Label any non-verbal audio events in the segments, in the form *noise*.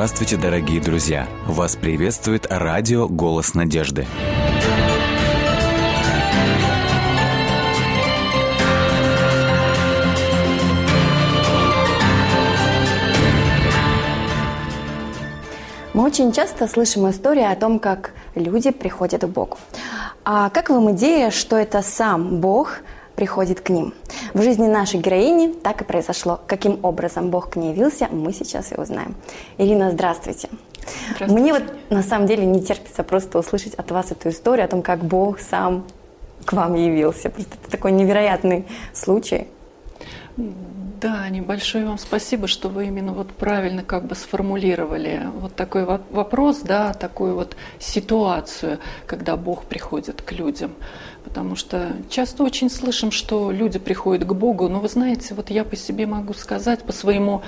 Здравствуйте, дорогие друзья! Вас приветствует радио «Голос надежды». Мы очень часто слышим истории о том, как люди приходят к Богу. А как вам идея, что это сам Бог приходит к ним? В жизни нашей героини так и произошло. Каким образом Бог к ней явился, мы сейчас и узнаем. Ирина, здравствуйте. здравствуйте. Мне вот на самом деле не терпится просто услышать от вас эту историю о том, как Бог сам к вам явился. Просто это такой невероятный случай. Да, небольшое вам спасибо, что вы именно вот правильно как бы сформулировали вот такой вопрос, да, такую вот ситуацию, когда Бог приходит к людям. Потому что часто очень слышим, что люди приходят к Богу, но вы знаете, вот я по себе могу сказать, по своему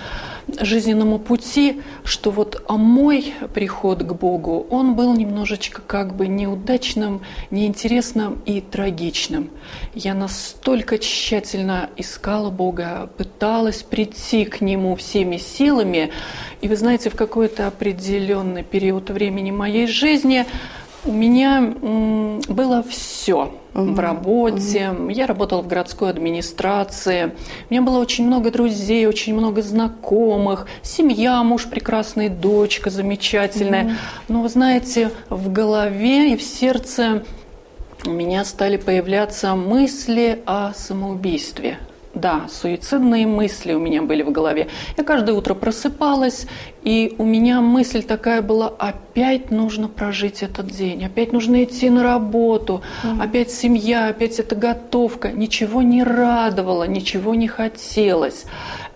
жизненному пути, что вот а мой приход к Богу, он был немножечко как бы неудачным, неинтересным и трагичным. Я настолько тщательно искала Бога, пыталась прийти к Нему всеми силами, и вы знаете, в какой-то определенный период времени моей жизни – у меня было все угу. в работе. Угу. Я работала в городской администрации. У меня было очень много друзей, очень много знакомых. Семья, муж прекрасный, дочка замечательная. Угу. Но вы знаете, в голове и в сердце у меня стали появляться мысли о самоубийстве. Да, суицидные мысли у меня были в голове. Я каждое утро просыпалась, и у меня мысль такая была, опять нужно прожить этот день, опять нужно идти на работу, mm. опять семья, опять эта готовка. Ничего не радовало, ничего не хотелось.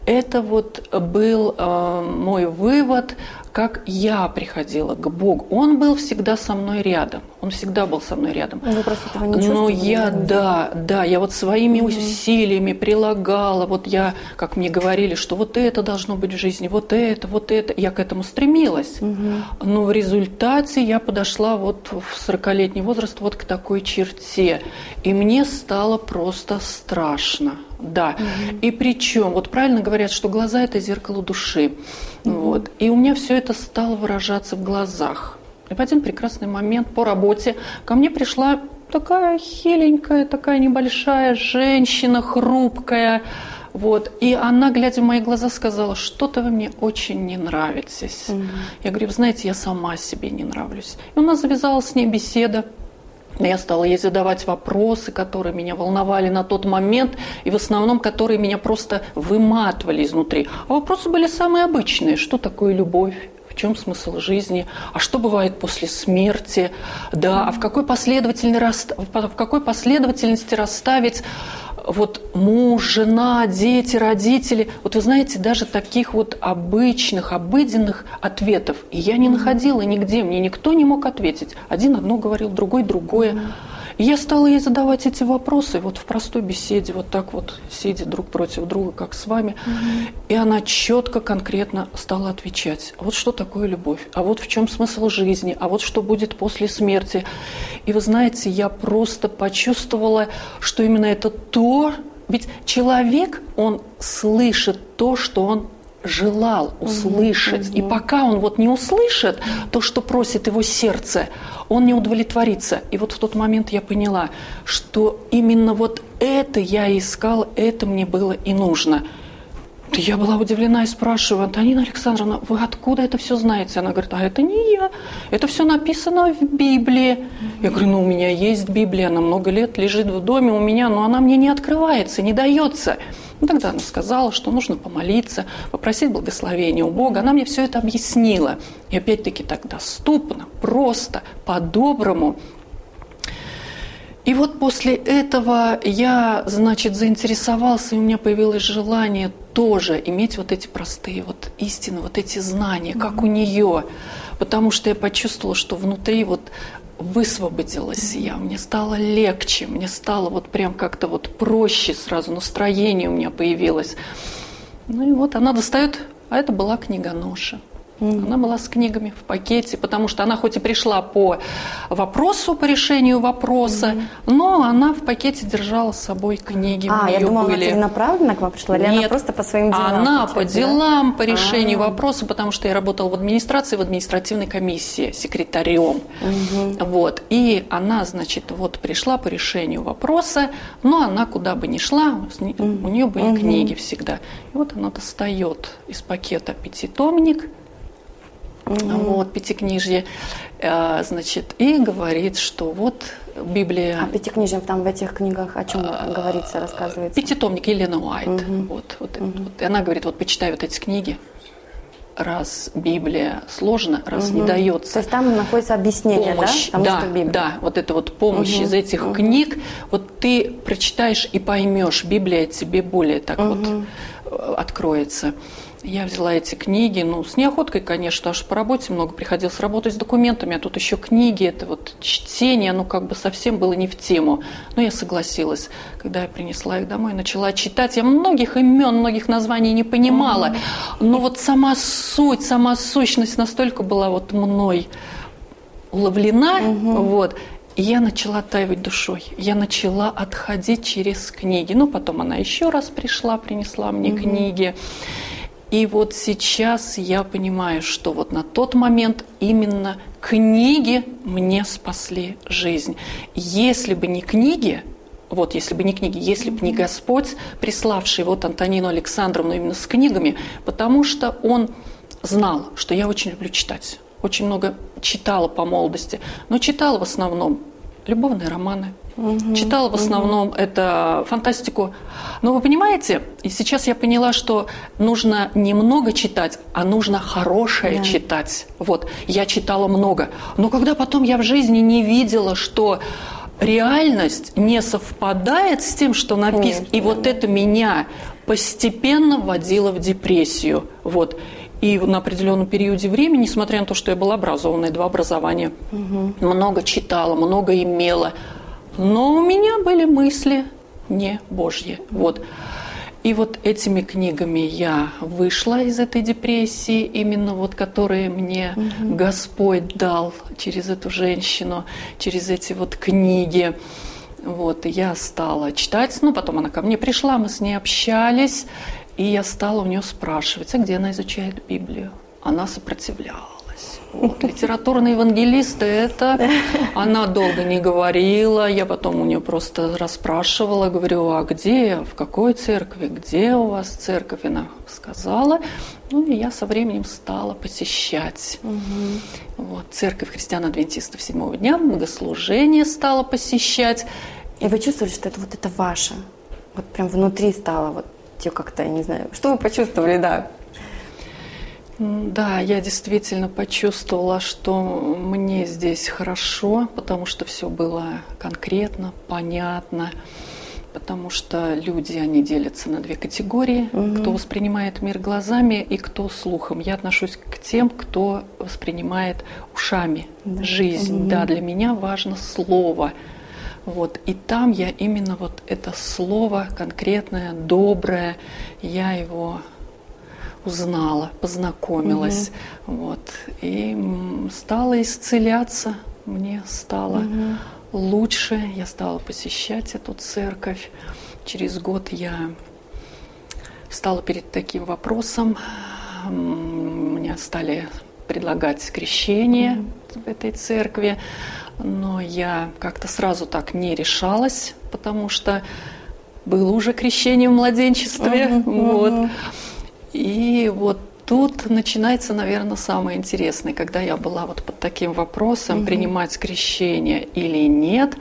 Это вот был э, мой вывод как я приходила к Богу. Он был всегда со мной рядом. Он всегда был со мной рядом. Вы просто этого не Но я, да, да, я вот своими угу. усилиями прилагала. Вот я, как мне говорили, что вот это должно быть в жизни, вот это, вот это. Я к этому стремилась. Угу. Но в результате я подошла вот в 40-летний возраст вот к такой черте. И мне стало просто страшно. Да. Угу. И причем, вот правильно говорят, что глаза это зеркало души. Угу. Вот. И у меня все это стало выражаться в глазах. И в один прекрасный момент по работе ко мне пришла такая хиленькая, такая небольшая женщина, хрупкая. Вот. И она, глядя в мои глаза, сказала, что-то вы мне очень не нравитесь. Угу. Я говорю, знаете, я сама себе не нравлюсь. И у нас завязалась с ней беседа. Я стала ей задавать вопросы, которые меня волновали на тот момент, и в основном, которые меня просто выматывали изнутри. А вопросы были самые обычные. Что такое любовь? Чем смысл жизни? А что бывает после смерти? Да, а в какой, последовательности, в какой последовательности расставить вот муж, жена, дети, родители. Вот вы знаете, даже таких вот обычных, обыденных ответов и я не находила нигде, мне никто не мог ответить. Один одно говорил, другой другое. И я стала ей задавать эти вопросы вот в простой беседе, вот так вот, сидя друг против друга, как с вами. Mm-hmm. И она четко, конкретно стала отвечать. Вот что такое любовь? А вот в чем смысл жизни? А вот что будет после смерти? И вы знаете, я просто почувствовала, что именно это то, ведь человек, он слышит то, что он желал услышать. И пока он вот не услышит то, что просит его сердце, он не удовлетворится. И вот в тот момент я поняла, что именно вот это я искал, это мне было и нужно. Я была удивлена и спрашиваю, Антонина Александровна, вы откуда это все знаете? Она говорит, а это не я, это все написано в Библии. Я говорю, ну у меня есть Библия, она много лет лежит в доме у меня, но она мне не открывается, не дается. Ну, тогда она сказала, что нужно помолиться, попросить благословения у Бога. Она мне все это объяснила. И опять-таки так доступно, просто, по-доброму. И вот после этого я, значит, заинтересовался, и у меня появилось желание тоже иметь вот эти простые вот истины, вот эти знания, как у нее. Потому что я почувствовала, что внутри вот высвободилась я, мне стало легче, мне стало вот прям как-то вот проще сразу, настроение у меня появилось. Ну и вот она достает, а это была книга Ноша. Mm. Она была с книгами в пакете, потому что она хоть и пришла по вопросу, по решению вопроса, mm. но она в пакете держала с собой книги. А, я думала, были. она целенаправленно к вам пришла, или Нет, она просто по своим делам? Она по делам, да? по решению А-а-а. вопроса, потому что я работала в администрации, в административной комиссии секретарем. Mm-hmm. Вот. И она, значит, вот пришла по решению вопроса, но она куда бы ни шла, mm-hmm. у нее были mm-hmm. книги всегда. И вот она достает из пакета пятитомник, угу. вот, пятикнижье, э, значит, и говорит, что вот Библия... А пятикнижьем там в этих книгах о чем а, говорится, рассказывается? Пятитомник Елена Уайт. Угу. Вот, вот, угу. вот. И она говорит, вот почитай вот эти книги, раз Библия сложна, раз угу. не дается. То есть там находится объяснение, помощь, да? Да, что Библия. да, вот это вот помощь угу. из этих угу. книг, вот ты прочитаешь и поймешь, Библия тебе более так угу. вот э, откроется. Я взяла эти книги, ну, с неохоткой, конечно, что по работе много приходилось работать с документами, а тут еще книги, это вот чтение, ну, как бы совсем было не в тему. Но я согласилась. Когда я принесла их домой, начала читать, я многих имен, многих названий не понимала, но вот сама суть, сама сущность настолько была вот мной уловлена, вот, и я начала таивать душой. Я начала отходить через книги. Ну, потом она еще раз пришла, принесла мне угу. книги. И вот сейчас я понимаю, что вот на тот момент именно книги мне спасли жизнь. Если бы не книги, вот если бы не книги, если бы не Господь, приславший вот Антонину Александровну именно с книгами, потому что он знал, что я очень люблю читать. Очень много читала по молодости, но читала в основном любовные романы, Угу, Читала в основном угу. это фантастику. Но вы понимаете, и сейчас я поняла, что нужно не много читать, а нужно хорошее да. читать. Вот, я читала много. Но когда потом я в жизни не видела, что реальность не совпадает с тем, что написано, и вот это меня постепенно вводило в депрессию. Вот. И на определенном периоде времени, несмотря на то, что я была образованной, два образования, угу. много читала, много имела, но у меня были мысли не Божьи. Вот. И вот этими книгами я вышла из этой депрессии, именно вот которые мне угу. Господь дал через эту женщину, через эти вот книги. Вот, и я стала читать, ну, потом она ко мне пришла, мы с ней общались, и я стала у нее спрашивать, а где она изучает Библию? Она сопротивлялась. Вот, *laughs* литературные евангелисты это *laughs* она долго не говорила. Я потом у нее просто расспрашивала, говорю, а где, в какой церкви, где у вас церковь? Она сказала. Ну и я со временем стала посещать. Угу. Вот, церковь христиан-адвентистов седьмого дня, богослужение стала посещать. И вы чувствовали, что это вот это ваше? Вот прям внутри стало вот как-то, я не знаю. Что вы почувствовали, да? Да, я действительно почувствовала, что мне здесь хорошо, потому что все было конкретно, понятно, потому что люди, они делятся на две категории, угу. кто воспринимает мир глазами и кто слухом. Я отношусь к тем, кто воспринимает ушами да. жизнь. Угу. Да, для меня важно слово. Вот. И там я именно вот это слово конкретное, доброе, я его узнала, познакомилась. Угу. Вот. И стала исцеляться, мне стало угу. лучше, я стала посещать эту церковь. Через год я стала перед таким вопросом. Мне стали предлагать крещение mm в этой церкви, но я как-то сразу так не решалась, потому что было уже крещение в младенчестве. Mm-hmm. *laughs* Вот. И вот тут начинается, наверное, самое интересное, когда я была вот под таким вопросом, угу. принимать крещение или нет.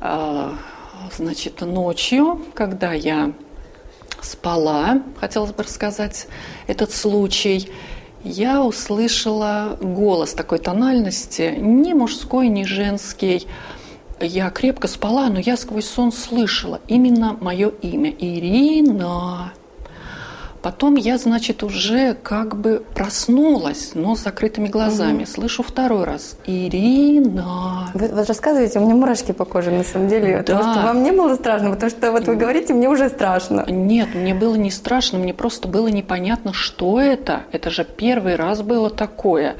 А, значит, ночью, когда я спала, хотелось бы рассказать этот случай, я услышала голос такой тональности, не мужской, не женский. Я крепко спала, но я сквозь сон слышала именно мое имя. Ирина. Потом я, значит, уже как бы проснулась, но с закрытыми глазами. Угу. Слышу второй раз. Ирина. Вы, вот рассказываете, у меня мурашки по коже, на самом деле. Да. Потому что вам не было страшно, потому что вот вы говорите, мне уже страшно. Нет, мне было не страшно, мне просто было непонятно, что это. Это же первый раз было такое.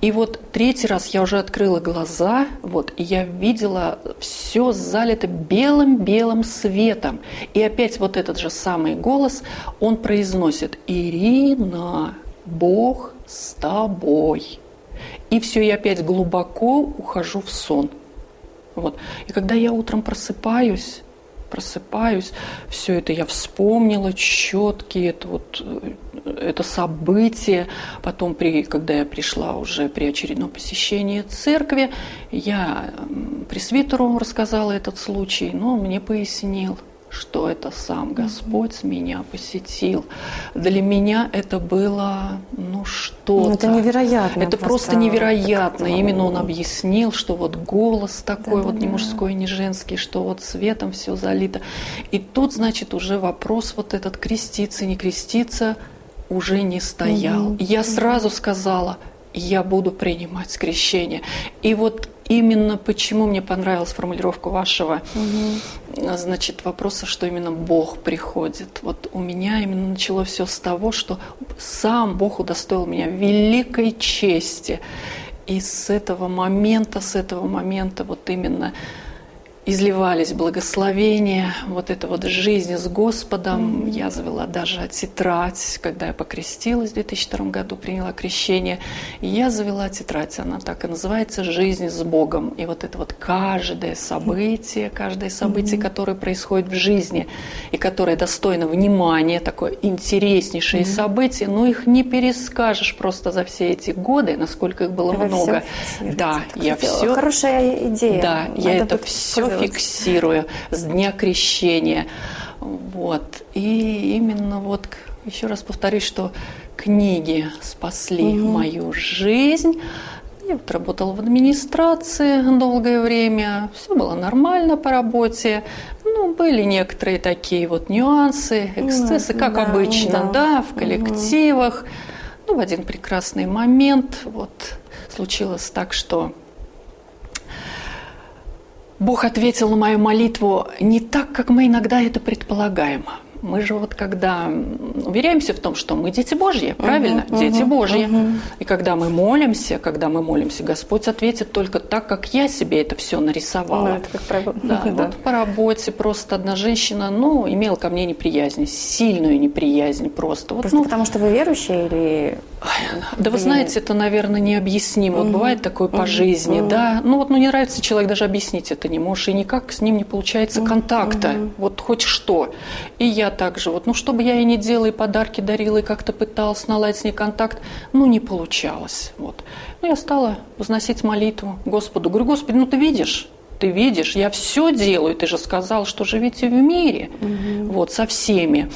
И вот третий раз я уже открыла глаза, вот, и я видела все залито белым-белым светом. И опять вот этот же самый голос, он произносит «Ирина, Бог с тобой». И все, я опять глубоко ухожу в сон. Вот. И когда я утром просыпаюсь, просыпаюсь, все это я вспомнила, четкие, это вот э, это событие. Потом, при, когда я пришла уже при очередном посещении церкви, я пресвитеру рассказала этот случай, но он мне пояснил – что это сам Господь меня посетил. Для меня это было, ну, что-то. Ну, это невероятно. Это просто невероятно. Именно он объяснил, что вот голос такой да, вот да, не мужской, не женский, что вот светом все залито. И тут, значит, уже вопрос вот этот креститься, не креститься уже не стоял. Угу. Я сразу сказала, я буду принимать скрещение. И вот именно почему мне понравилась формулировка вашего, угу. значит, вопроса, что именно Бог приходит. Вот у меня именно начало все с того, что сам Бог удостоил меня великой чести. И с этого момента, с этого момента вот именно изливались благословения, вот эта вот жизнь с Господом. Mm-hmm. Я завела даже тетрадь, когда я покрестилась в 2002 году, приняла крещение. И я завела тетрадь, она так и называется «Жизнь с Богом». И вот это вот каждое событие, каждое событие, mm-hmm. которое происходит в жизни и которое достойно внимания, такое интереснейшее mm-hmm. событие, но их не перескажешь просто за все эти годы, насколько их было Вы много. Да, я все. Хорошая идея. Да, Надо я это все фиксирую с дня крещения. Вот. И именно вот, еще раз повторюсь, что книги спасли угу. мою жизнь. Я вот работала в администрации долгое время, все было нормально по работе. Ну, были некоторые такие вот нюансы, эксцессы, как да, обычно, да, да в коллективах. Угу. Ну, в один прекрасный момент вот случилось так, что Бог ответил на мою молитву не так, как мы иногда это предполагаем. Мы же вот когда уверяемся в том, что мы дети Божьи, правильно? Uh-huh, дети uh-huh, Божьи. Uh-huh. И когда мы молимся, когда мы молимся, Господь ответит только так, как я себе это все нарисовала. Ну, это как правило. Да, *laughs* да. Вот по работе просто одна женщина, ну, имела ко мне неприязнь, сильную неприязнь просто. Вот, просто ну, потому что вы верующие или... Да вы знаете, это, наверное, необъяснимо. Вот бывает такое по жизни, да. Ну вот, ну не нравится человек, даже объяснить это не можешь, и никак с ним не получается контакта. Вот хоть что. И я также, вот, ну, что бы я и не делала, и подарки дарила, и как-то пыталась наладить с ней контакт, ну, не получалось. Вот. Ну, я стала возносить молитву Господу. Говорю, Господи, ну, ты видишь, ты видишь, я все делаю, ты же сказал, что живите в мире, угу. вот, со всеми.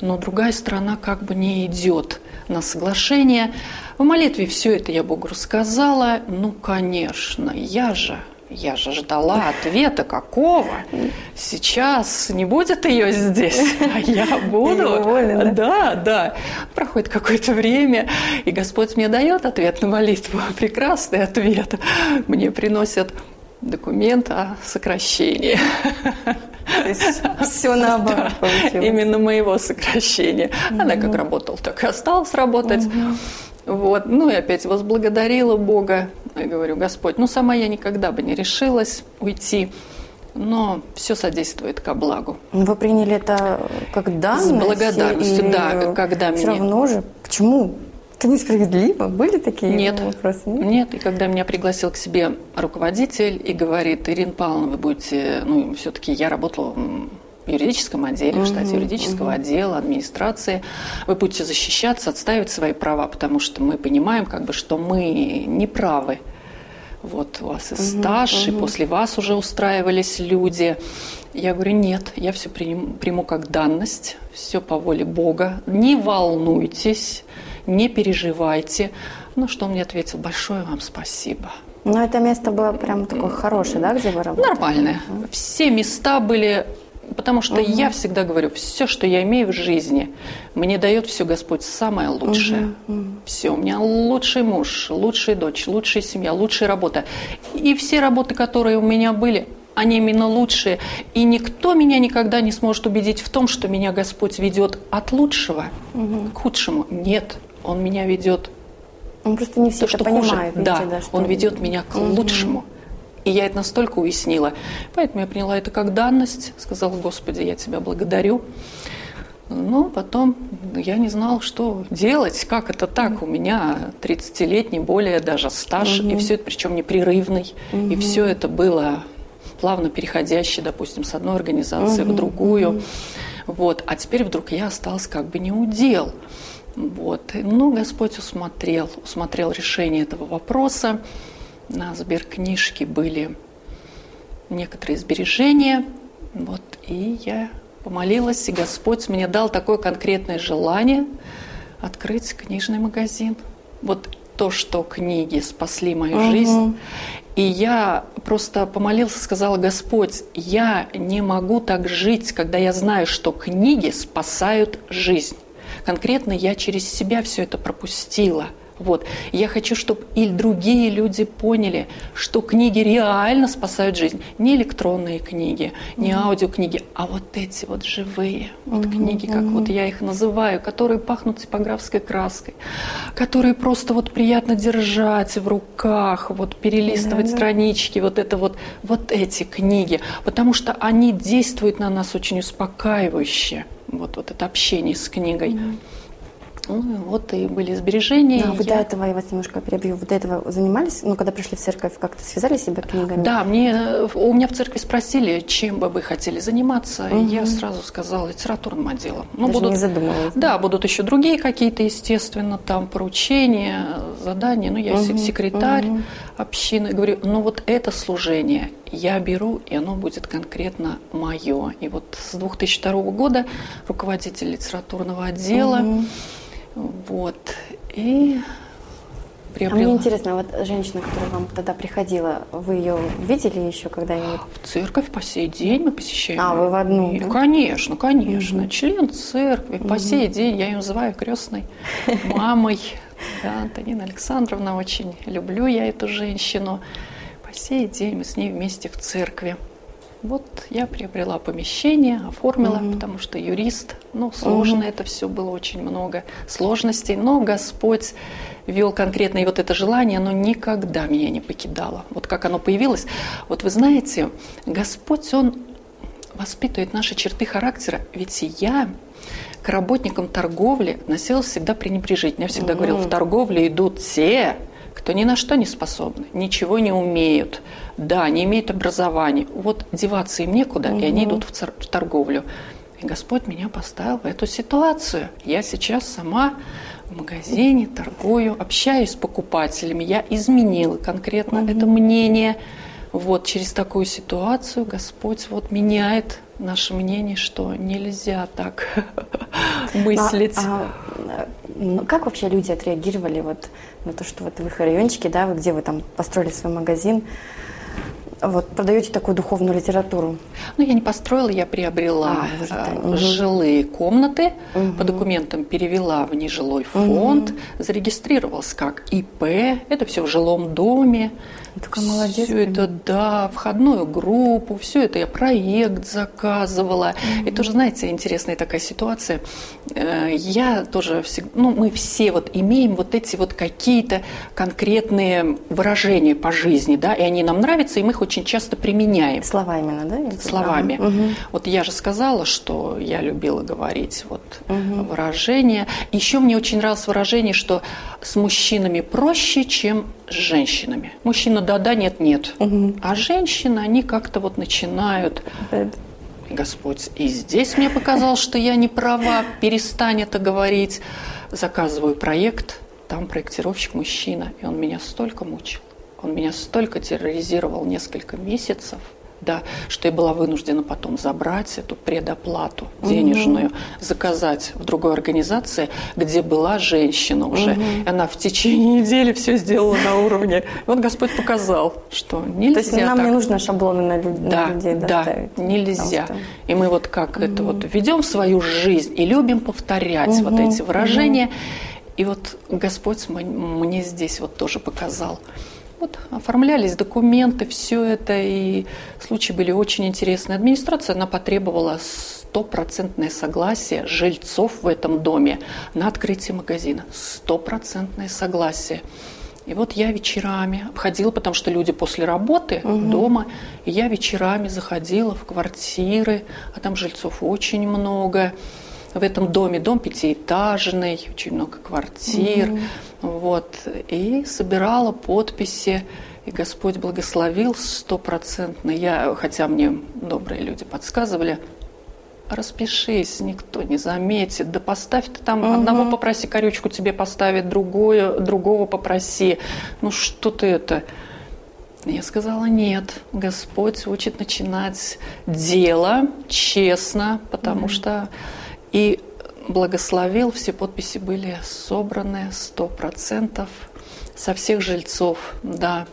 Но другая сторона как бы не идет на соглашение. В молитве все это я Богу рассказала. Ну, конечно, я же я же ждала ответа какого. Сейчас не будет ее здесь, *laughs* а я буду. да? да, да. Проходит какое-то время, и Господь мне дает ответ на молитву. *laughs* Прекрасный ответ. Мне приносят документ о сокращении. То есть *laughs* все наоборот получилось. Именно моего сокращения. Она как работала, так и осталась работать. Вот. Ну и опять возблагодарила Бога. Я говорю, Господь, ну сама я никогда бы не решилась уйти, но все содействует ко благу. Вы приняли это как данность? С благодарностью, да, когда все мне... равно же. Почему? Это несправедливо? Были такие нет, вопросы? Нет? Нет, и когда меня пригласил к себе руководитель и говорит, Ирина Павловна, вы будете, ну, все-таки я работала юридическом отделе, в штате юридического отдела, администрации. Вы будете защищаться, отстаивать свои права, потому что мы понимаем, как бы, что мы не правы. Вот у вас и стаж, и после вас уже устраивались люди. Я говорю, нет, я все приму, приму как данность, все по воле Бога. Не волнуйтесь, не переживайте. Ну, что он мне ответил? Большое вам спасибо. Но это место было прям такое хорошее, да, где вы работали? Нормальное. Все места были Потому что угу. я всегда говорю, все, что я имею в жизни, мне дает все Господь самое лучшее. Угу. Все, у меня лучший муж, лучшая дочь, лучшая семья, лучшая работа. И все работы, которые у меня были, они именно лучшие. И никто меня никогда не сможет убедить в том, что меня Господь ведет от лучшего угу. к худшему. Нет, Он меня ведет. Он просто не все то, это что понимает. Хуже. Да, да Он ведет меня к угу. лучшему. И я это настолько уяснила. Поэтому я приняла это как данность, сказала, Господи, я Тебя благодарю. Но потом я не знала, что делать, как это так. У меня 30-летний, более даже стаж, угу. и все это причем непрерывный. Угу. И все это было плавно переходящий, допустим, с одной организации угу. в другую. Угу. Вот. А теперь вдруг я осталась как бы не удел. Вот. Ну, Господь усмотрел, усмотрел решение этого вопроса на сберкнижке были некоторые сбережения. Вот, и я помолилась, и Господь мне дал такое конкретное желание открыть книжный магазин. Вот то, что книги спасли мою угу. жизнь. И я просто помолился, сказала, Господь, я не могу так жить, когда я знаю, что книги спасают жизнь. Конкретно я через себя все это пропустила – вот. Я хочу, чтобы и другие люди поняли, что книги реально спасают жизнь. Не электронные книги, не mm-hmm. аудиокниги, а вот эти вот живые вот mm-hmm. книги, как mm-hmm. вот я их называю, которые пахнут типографской краской, которые просто вот приятно держать в руках, вот перелистывать mm-hmm. странички, вот это вот, вот эти книги, потому что они действуют на нас очень успокаивающе. Вот, вот это общение с книгой. Mm-hmm. Ну, вот и были сбережения. Да, вы я... до этого, я вас немножко перебью, вы до этого занимались, ну, когда пришли в церковь, как-то связали себя книгами? Да, мне, у меня в церкви спросили, чем бы вы хотели заниматься, угу. и я сразу сказала литературным отделом. Ну, Даже будут, не задумывалась. Да, будут еще другие какие-то, естественно, там поручения, задания, ну, я угу. секретарь угу. общины, говорю, ну, вот это служение я беру, и оно будет конкретно мое. И вот с 2002 года руководитель литературного отдела угу вот. И приобрела. А мне интересно, вот женщина, которая вам тогда приходила, вы ее видели еще когда-нибудь? В церковь по сей день мы посещаем. А, вы в одну, и, да? Конечно, конечно. Угу. Член церкви. Угу. По сей день я ее называю крестной *laughs* мамой. Да, Антонина Александровна, очень люблю я эту женщину. По сей день мы с ней вместе в церкви. Вот я приобрела помещение, оформила, угу. потому что юрист, ну, сложно угу. это все было, очень много сложностей, но Господь вел конкретно, и вот это желание, оно никогда меня не покидало. Вот как оно появилось. Вот вы знаете, Господь, Он воспитывает наши черты характера, ведь я к работникам торговли носила всегда пренебрежительно. Я всегда угу. говорила, в торговле идут те, кто ни на что не способны, ничего не умеют, да, не имеют образования. Вот деваться им некуда, угу. и они идут в, цар- в торговлю. И Господь меня поставил в эту ситуацию. Я сейчас сама в магазине торгую, общаюсь с покупателями. Я изменила конкретно угу. это мнение. Вот через такую ситуацию Господь вот меняет наше мнение, что нельзя так *laughs* мыслить. А, а, как вообще люди отреагировали вот на то, что вот в их райончике, да, вы, где вы там построили свой магазин, вот, продаете такую духовную литературу? Ну, я не построила, я приобрела а, угу. жилые комнаты, угу. по документам перевела в нежилой фонд, угу. зарегистрировалась как ИП, это все в жилом доме. Такая молодец. Все это, да, входную группу, все это я проект заказывала. Mm-hmm. И тоже, знаете, интересная такая ситуация. Э, я тоже, всегда, ну, мы все вот имеем вот эти вот какие-то конкретные выражения по жизни, да, и они нам нравятся, и мы их очень часто применяем. Слова именно, да? Словами. Угу. Вот я же сказала, что я любила говорить вот угу. выражения. Еще мне очень нравилось выражение, что с мужчинами проще, чем с женщинами. Мужчина да-да, нет-нет. Угу. А женщины, они как-то вот начинают... Господь, и здесь мне показалось, что я не права, перестань это говорить. Заказываю проект, там проектировщик мужчина, и он меня столько мучил. Он меня столько терроризировал несколько месяцев. Да, что я была вынуждена потом забрать эту предоплату денежную, угу. заказать в другой организации, где была женщина уже. Угу. Она в течение недели все сделала на уровне. Вот Господь показал, что нельзя. То есть нам так. не нужно шаблоны на, люд... да, на людей. Да, нельзя. И мы вот как угу. это вот ведем свою жизнь и любим повторять угу. вот эти выражения. Угу. И вот Господь мне здесь вот тоже показал. Вот оформлялись документы, все это, и случаи были очень интересные. Администрация, она потребовала стопроцентное согласие жильцов в этом доме на открытие магазина. Стопроцентное согласие. И вот я вечерами обходила, потому что люди после работы угу. дома, и я вечерами заходила в квартиры, а там жильцов очень много в этом доме. Дом пятиэтажный, очень много квартир. Mm-hmm. Вот. И собирала подписи. И Господь благословил стопроцентно. Я, хотя мне добрые люди подсказывали, распишись, никто не заметит. Да поставь ты там, угу. одного попроси корючку тебе поставить, другое, другого попроси. Ну что ты это... Я сказала, нет, Господь учит начинать дело честно, потому mm что и благословил, все подписи были собраны сто процентов со всех жильцов, да.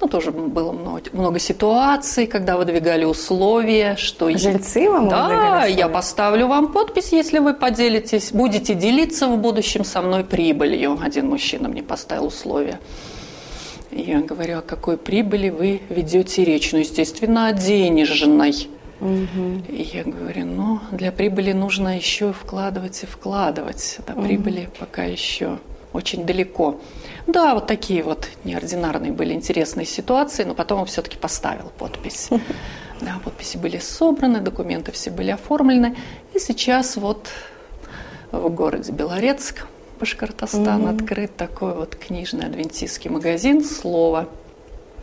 Ну, тоже было много, много ситуаций, когда выдвигали условия, что... Жильцы вам Да, я поставлю вам подпись, если вы поделитесь, будете делиться в будущем со мной прибылью. Один мужчина мне поставил условия. Я говорю, о какой прибыли вы ведете речь? Ну, естественно, о денежной. Угу. И я говорю, ну, для прибыли нужно еще вкладывать и вкладывать. До угу. прибыли пока еще очень далеко. Да, вот такие вот неординарные были интересные ситуации, но потом он все-таки поставил подпись. *laughs* Да, подписи были собраны, документы все были оформлены. И сейчас вот в городе Белорецк, Башкортостан, угу. открыт такой вот книжный адвентистский магазин «Слово».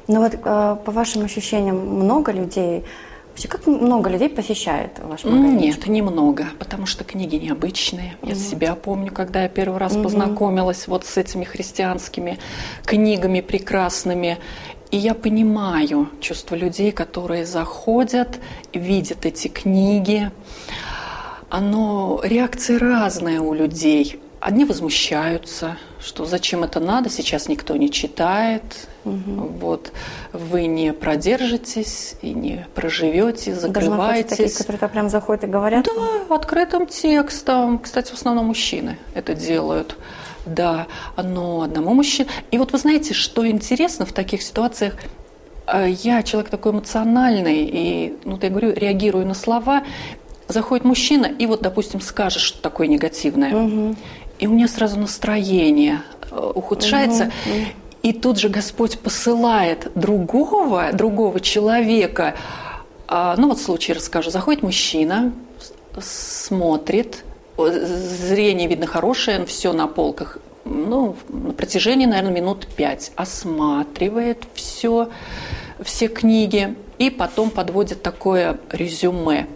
Ну вот, э, по вашим ощущениям, много людей Вообще, как много людей посещает ваш магазин? Нет, немного, потому что книги необычные. Я угу. себя помню, когда я первый раз угу. познакомилась вот с этими христианскими книгами прекрасными. И я понимаю чувство людей, которые заходят, видят эти книги. Оно, реакции разные у людей. Одни возмущаются, что зачем это надо, сейчас никто не читает, угу. вот вы не продержитесь и не проживете, закрываетесь. Такие, которые прям заходят и говорят? Да, открытым текстом. Кстати, в основном мужчины это делают. Да, но одному мужчине. И вот вы знаете, что интересно в таких ситуациях? Э, я человек такой эмоциональный, и, ну, я говорю, реагирую на слова. Заходит мужчина, и вот, допустим, скажет что такое негативное. Угу и у меня сразу настроение э, ухудшается. Угу. И тут же Господь посылает другого, другого человека. А, ну вот случай расскажу. Заходит мужчина, смотрит, зрение видно хорошее, все на полках. Ну, на протяжении, наверное, минут пять осматривает все, все книги и потом подводит такое резюме.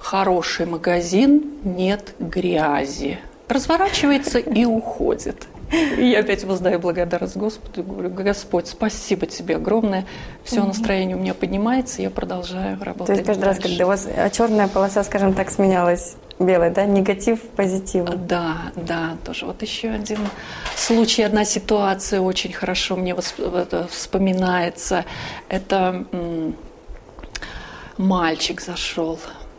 Хороший магазин, нет грязи разворачивается и уходит. И я опять воздаю благодарность Господу, говорю, Господь, спасибо тебе огромное. Все настроение у меня поднимается, я продолжаю работать. То есть каждый дальше. раз, когда у вас черная полоса, скажем так, сменялась белой, да, негатив позитив. Да, да, тоже. Вот еще один случай, одна ситуация очень хорошо мне вспоминается. Это мальчик зашел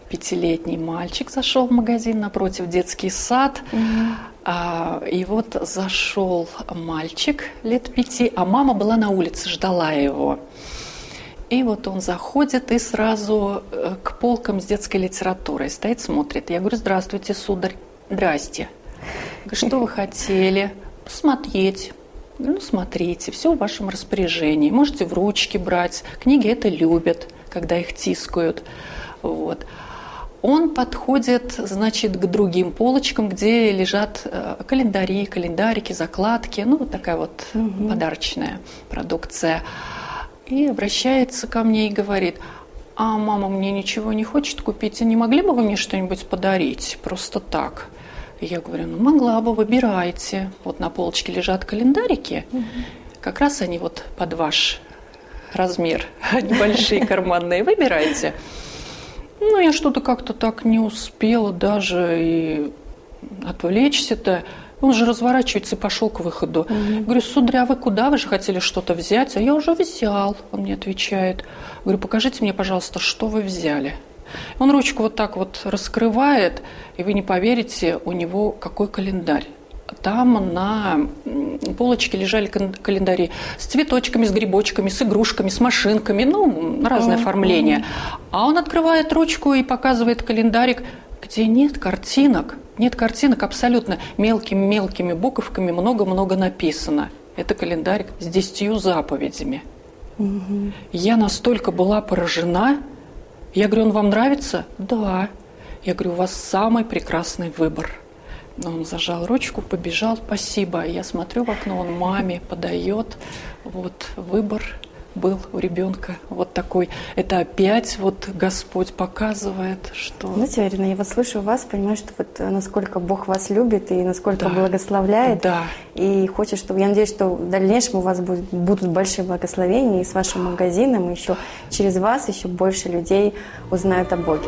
пятилетний мальчик зашел в магазин напротив детский сад. Угу. А, и вот зашел мальчик лет пяти, а мама была на улице, ждала его. И вот он заходит и сразу э, к полкам с детской литературой стоит, смотрит. Я говорю, здравствуйте, сударь. Здрасте. Говорю, что вы хотели? Посмотреть. ну, смотрите, все в вашем распоряжении. Можете в ручки брать. Книги это любят, когда их тискают. Вот он подходит, значит, к другим полочкам, где лежат э, календари, календарики, закладки, ну, вот такая вот угу. подарочная продукция. И обращается ко мне и говорит, а мама мне ничего не хочет купить, а не могли бы вы мне что-нибудь подарить просто так? я говорю, ну могла бы, выбирайте. Вот на полочке лежат календарики, угу. как раз они вот под ваш размер, *laughs* небольшие карманные, выбирайте. Ну, я что-то как-то так не успела даже и отвлечься-то. Он же разворачивается и пошел к выходу. Угу. Говорю, сударя, вы куда? Вы же хотели что-то взять? А я уже взял, он мне отвечает. Говорю, покажите мне, пожалуйста, что вы взяли. Он ручку вот так вот раскрывает, и вы не поверите, у него какой календарь. Там на полочке лежали календари с цветочками, с грибочками, с игрушками, с машинками, ну, разное оформление. А он открывает ручку и показывает календарик, где нет картинок, нет картинок абсолютно мелкими-мелкими буковками много-много написано. Это календарик с десятью заповедями. Угу. Я настолько была поражена. Я говорю, он вам нравится? Да. Я говорю, у вас самый прекрасный выбор. Он зажал ручку, побежал, спасибо. Я смотрю в окно, он маме подает. Вот выбор был у ребенка вот такой. Это опять вот Господь показывает, что... Знаете, Арина, я вот слышу вас, понимаю, что вот э, насколько Бог вас любит и насколько да. благословляет. Да. И хочет, чтобы... Я надеюсь, что в дальнейшем у вас будет, будут большие благословения и с вашим магазином, и еще через вас еще больше людей узнают о Боге.